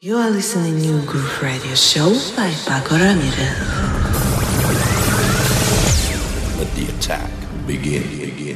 You are listening to Groove Radio Show by Pako Ramirez. Let the attack begin, begin.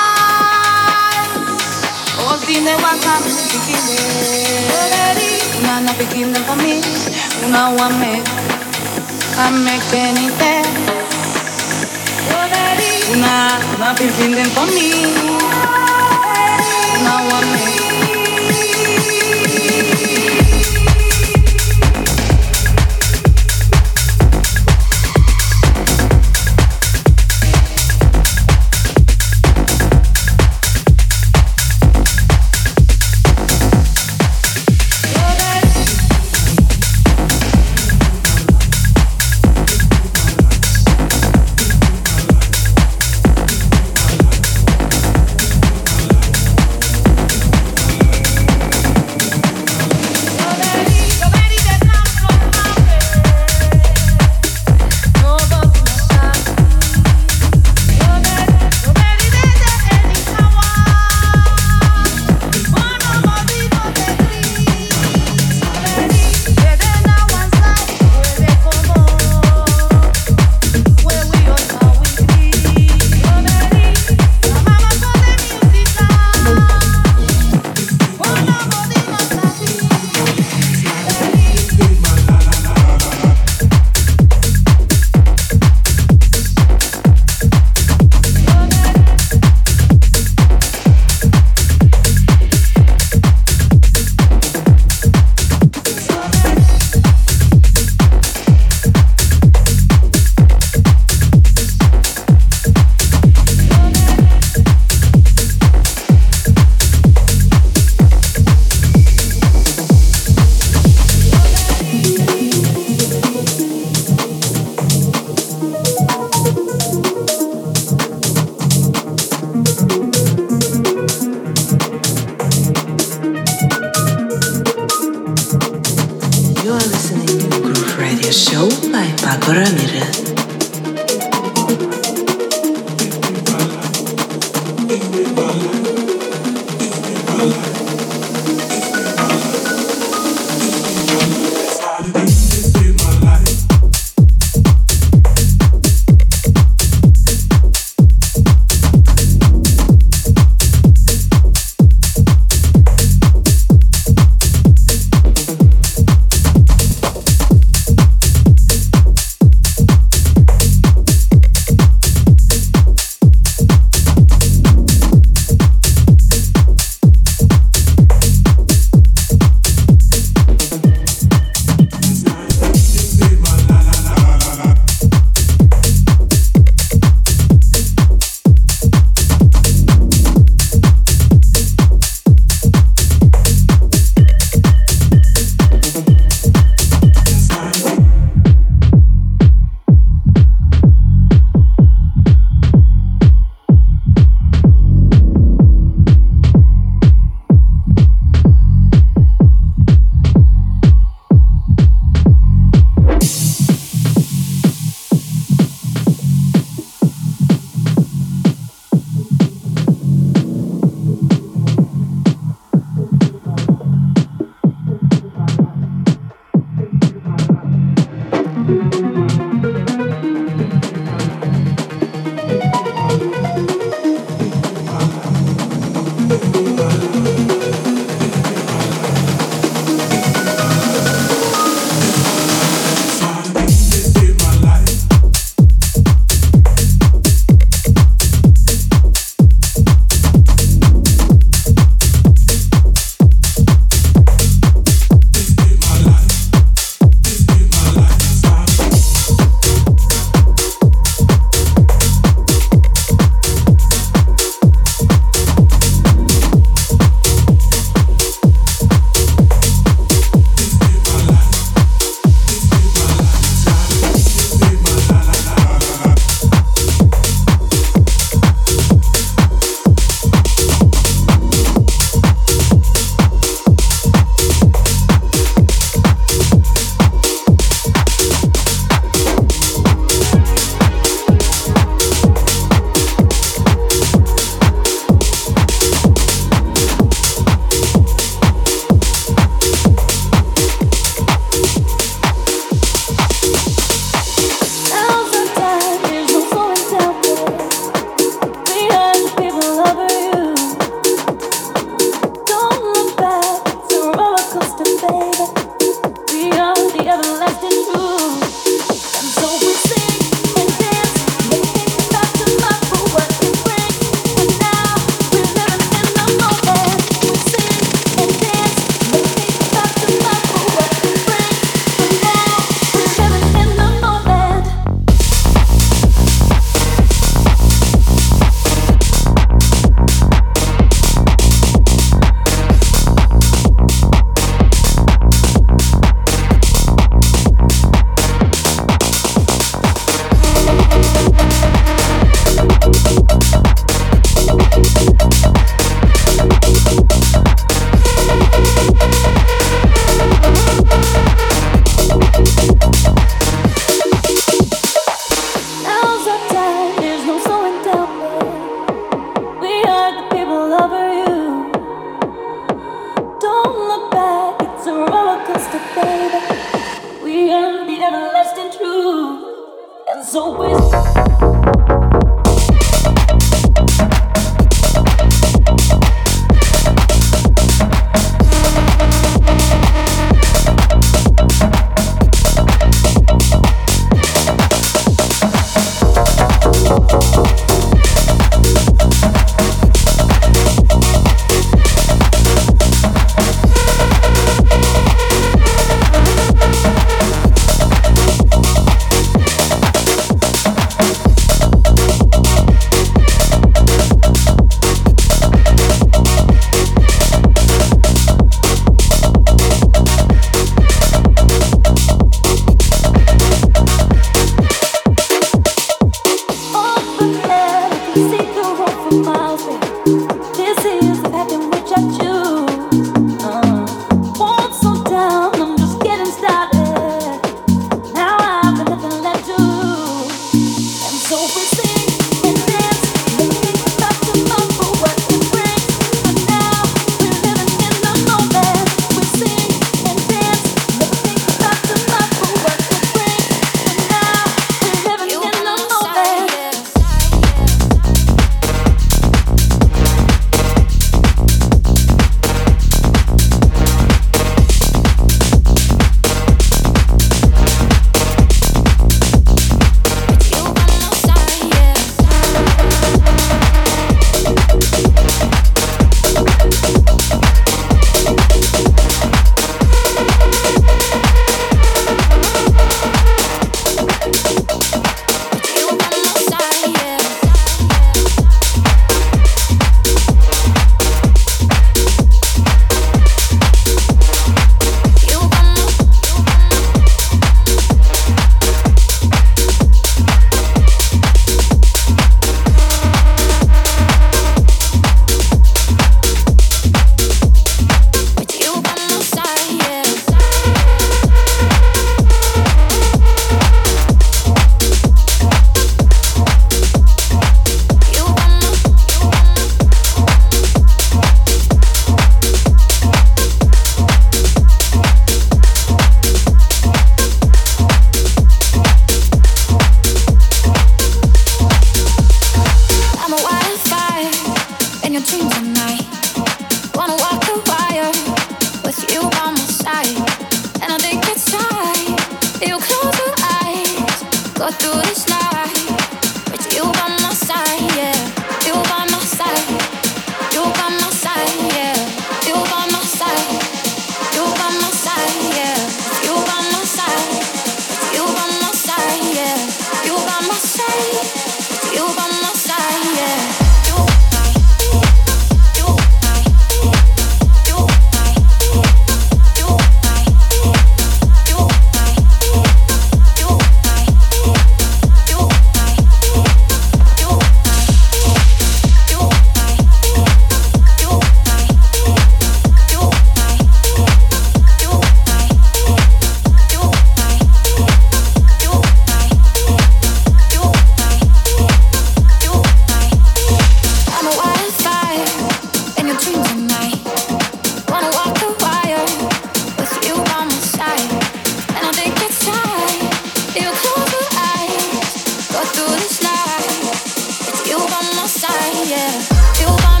yeah. Feel my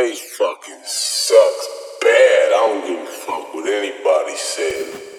They fucking sucks bad. I don't give a fuck what anybody said.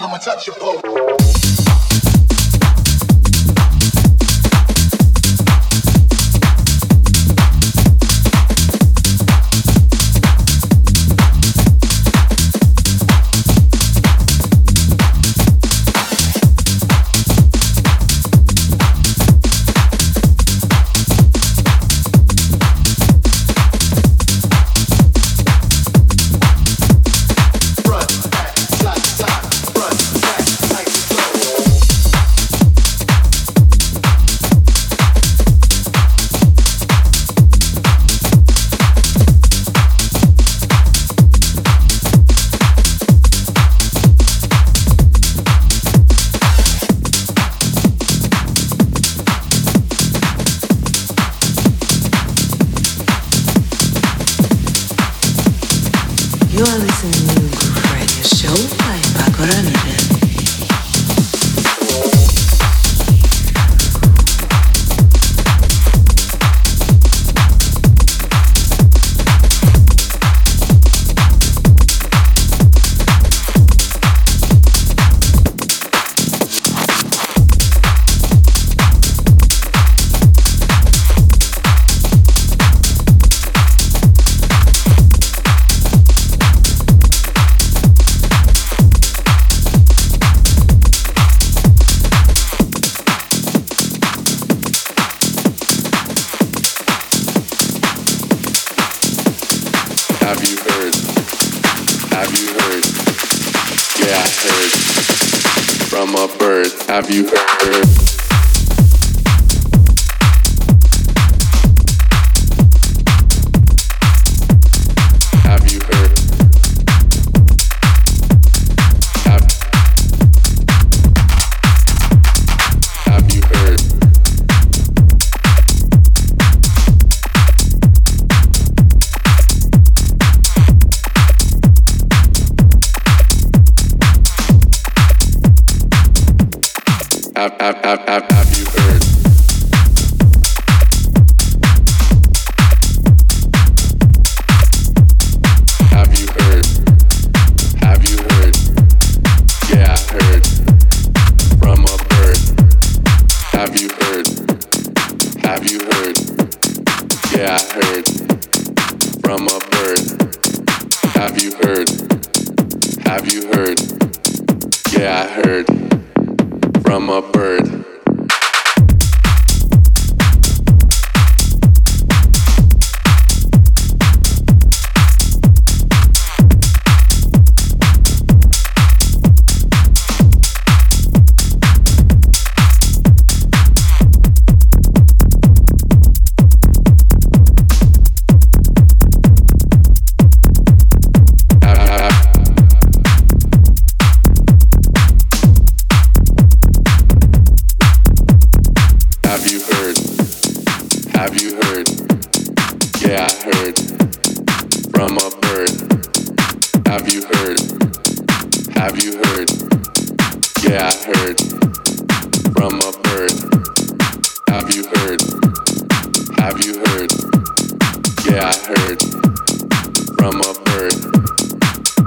I'ma touch your pole.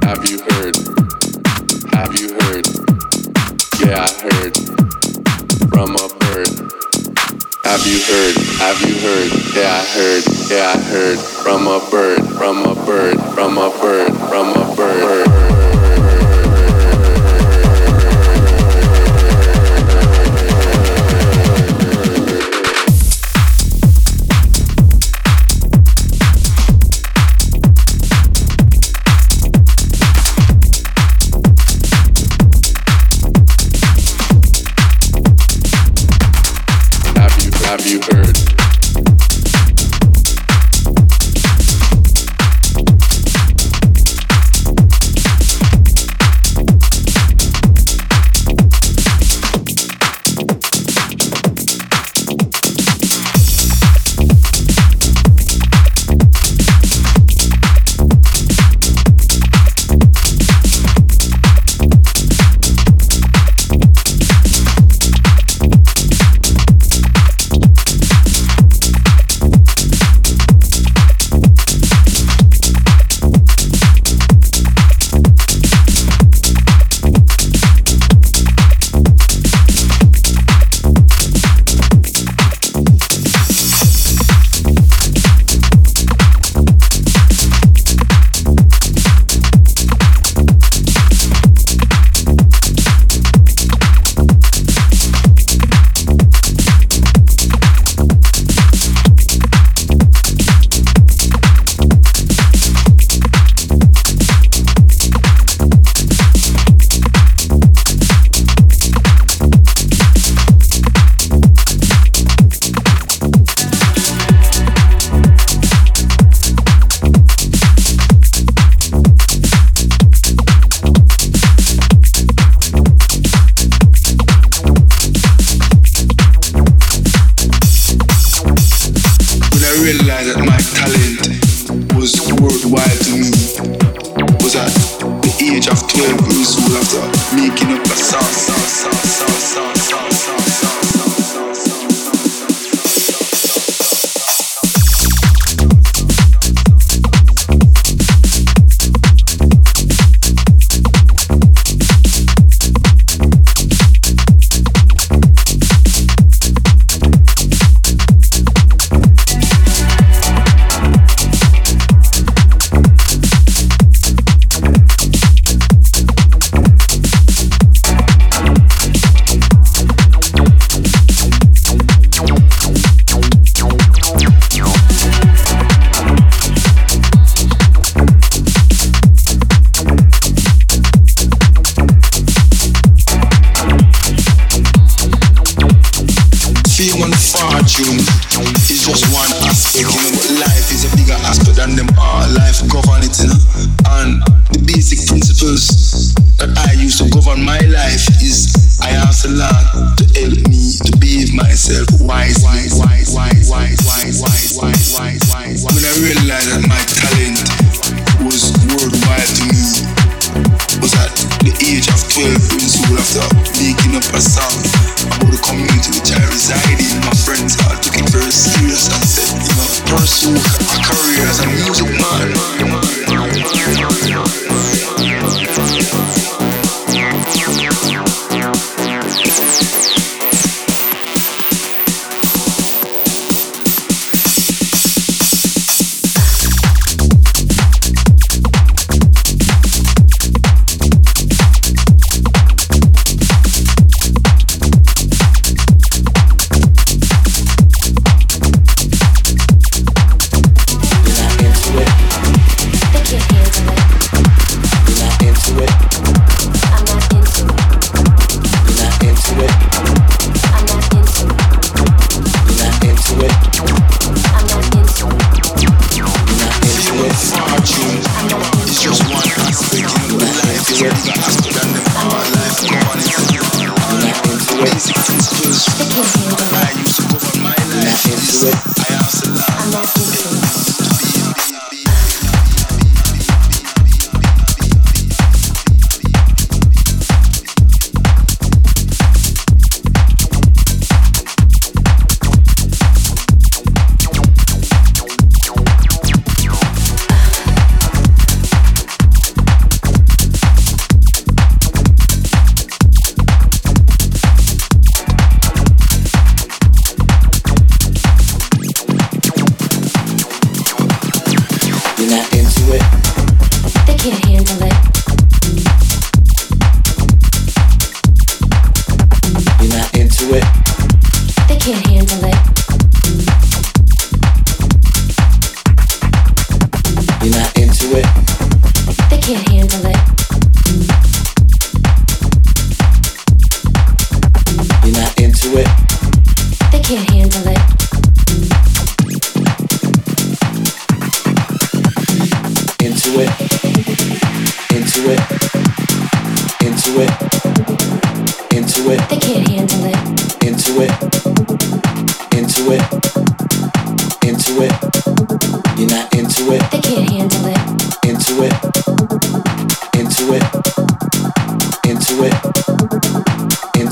Have you heard? Have you heard? Yeah, I heard. From a bird. Have you heard? Have you heard? Yeah, I heard. Yeah, I heard. From a bird. From a bird. From a bird. From a bird.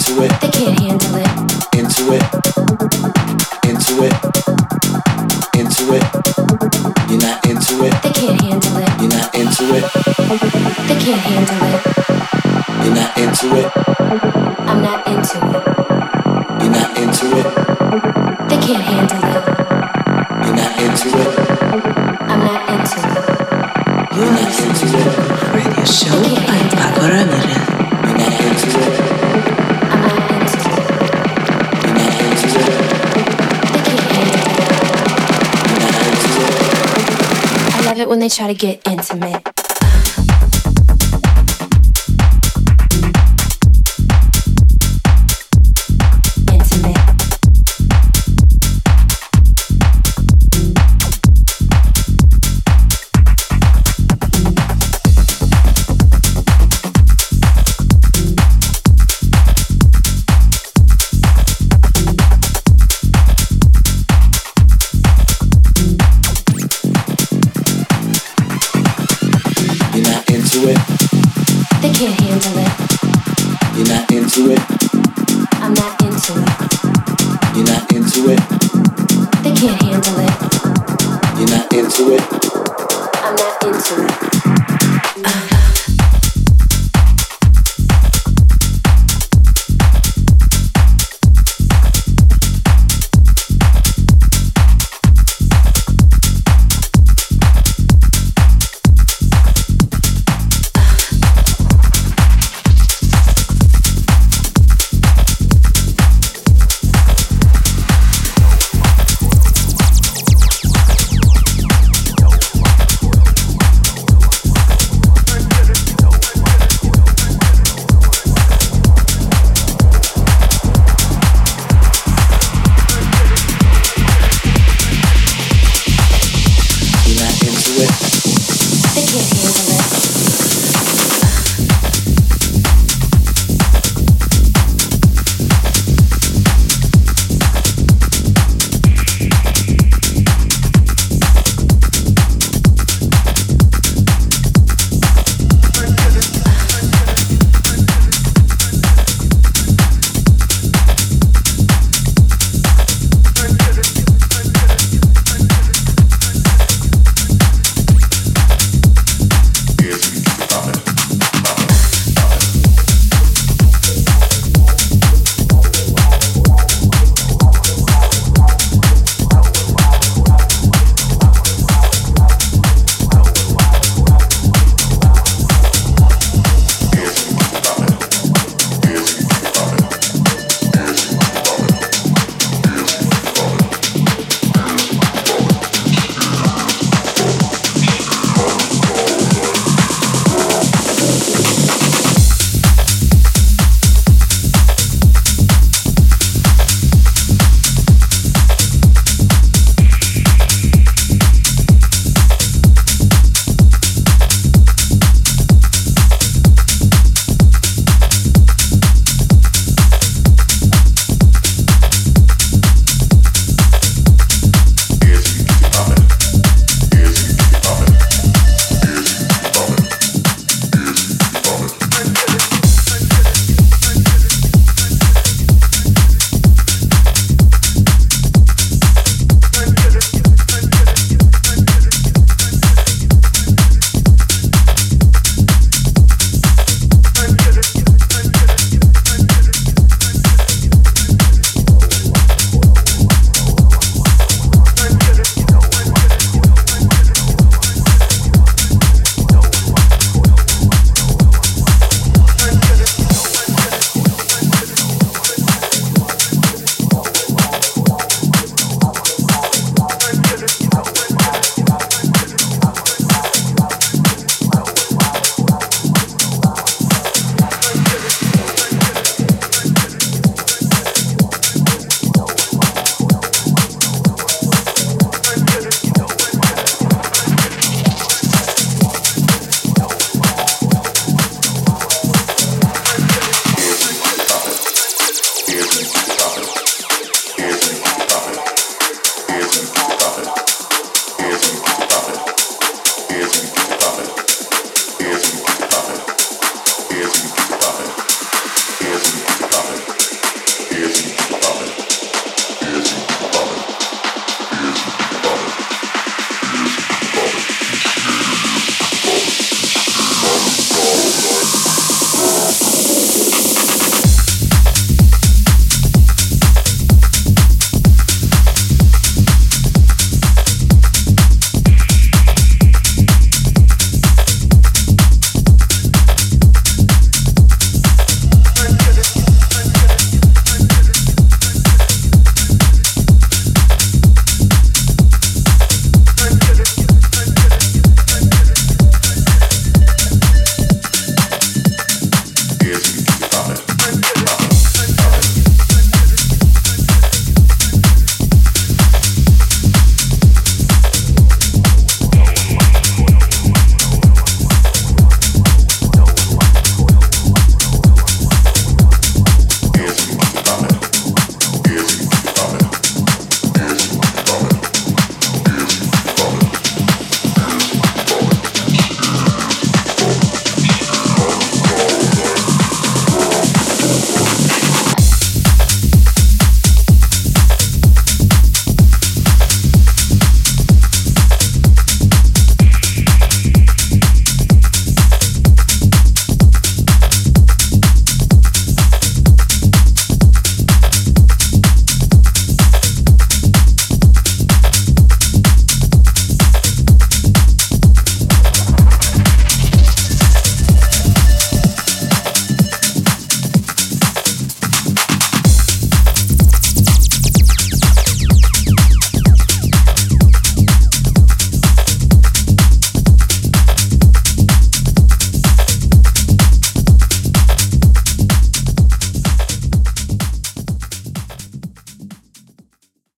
into it. They can't handle it. Into it into it. You're not into it. They can't handle it. You're not into it. They can't handle it. You're not into it. I'm not into it. You're not into it. They can't handle it. You're not into it. I'm not into it. You're not into it. Radio show. they try to get intimate.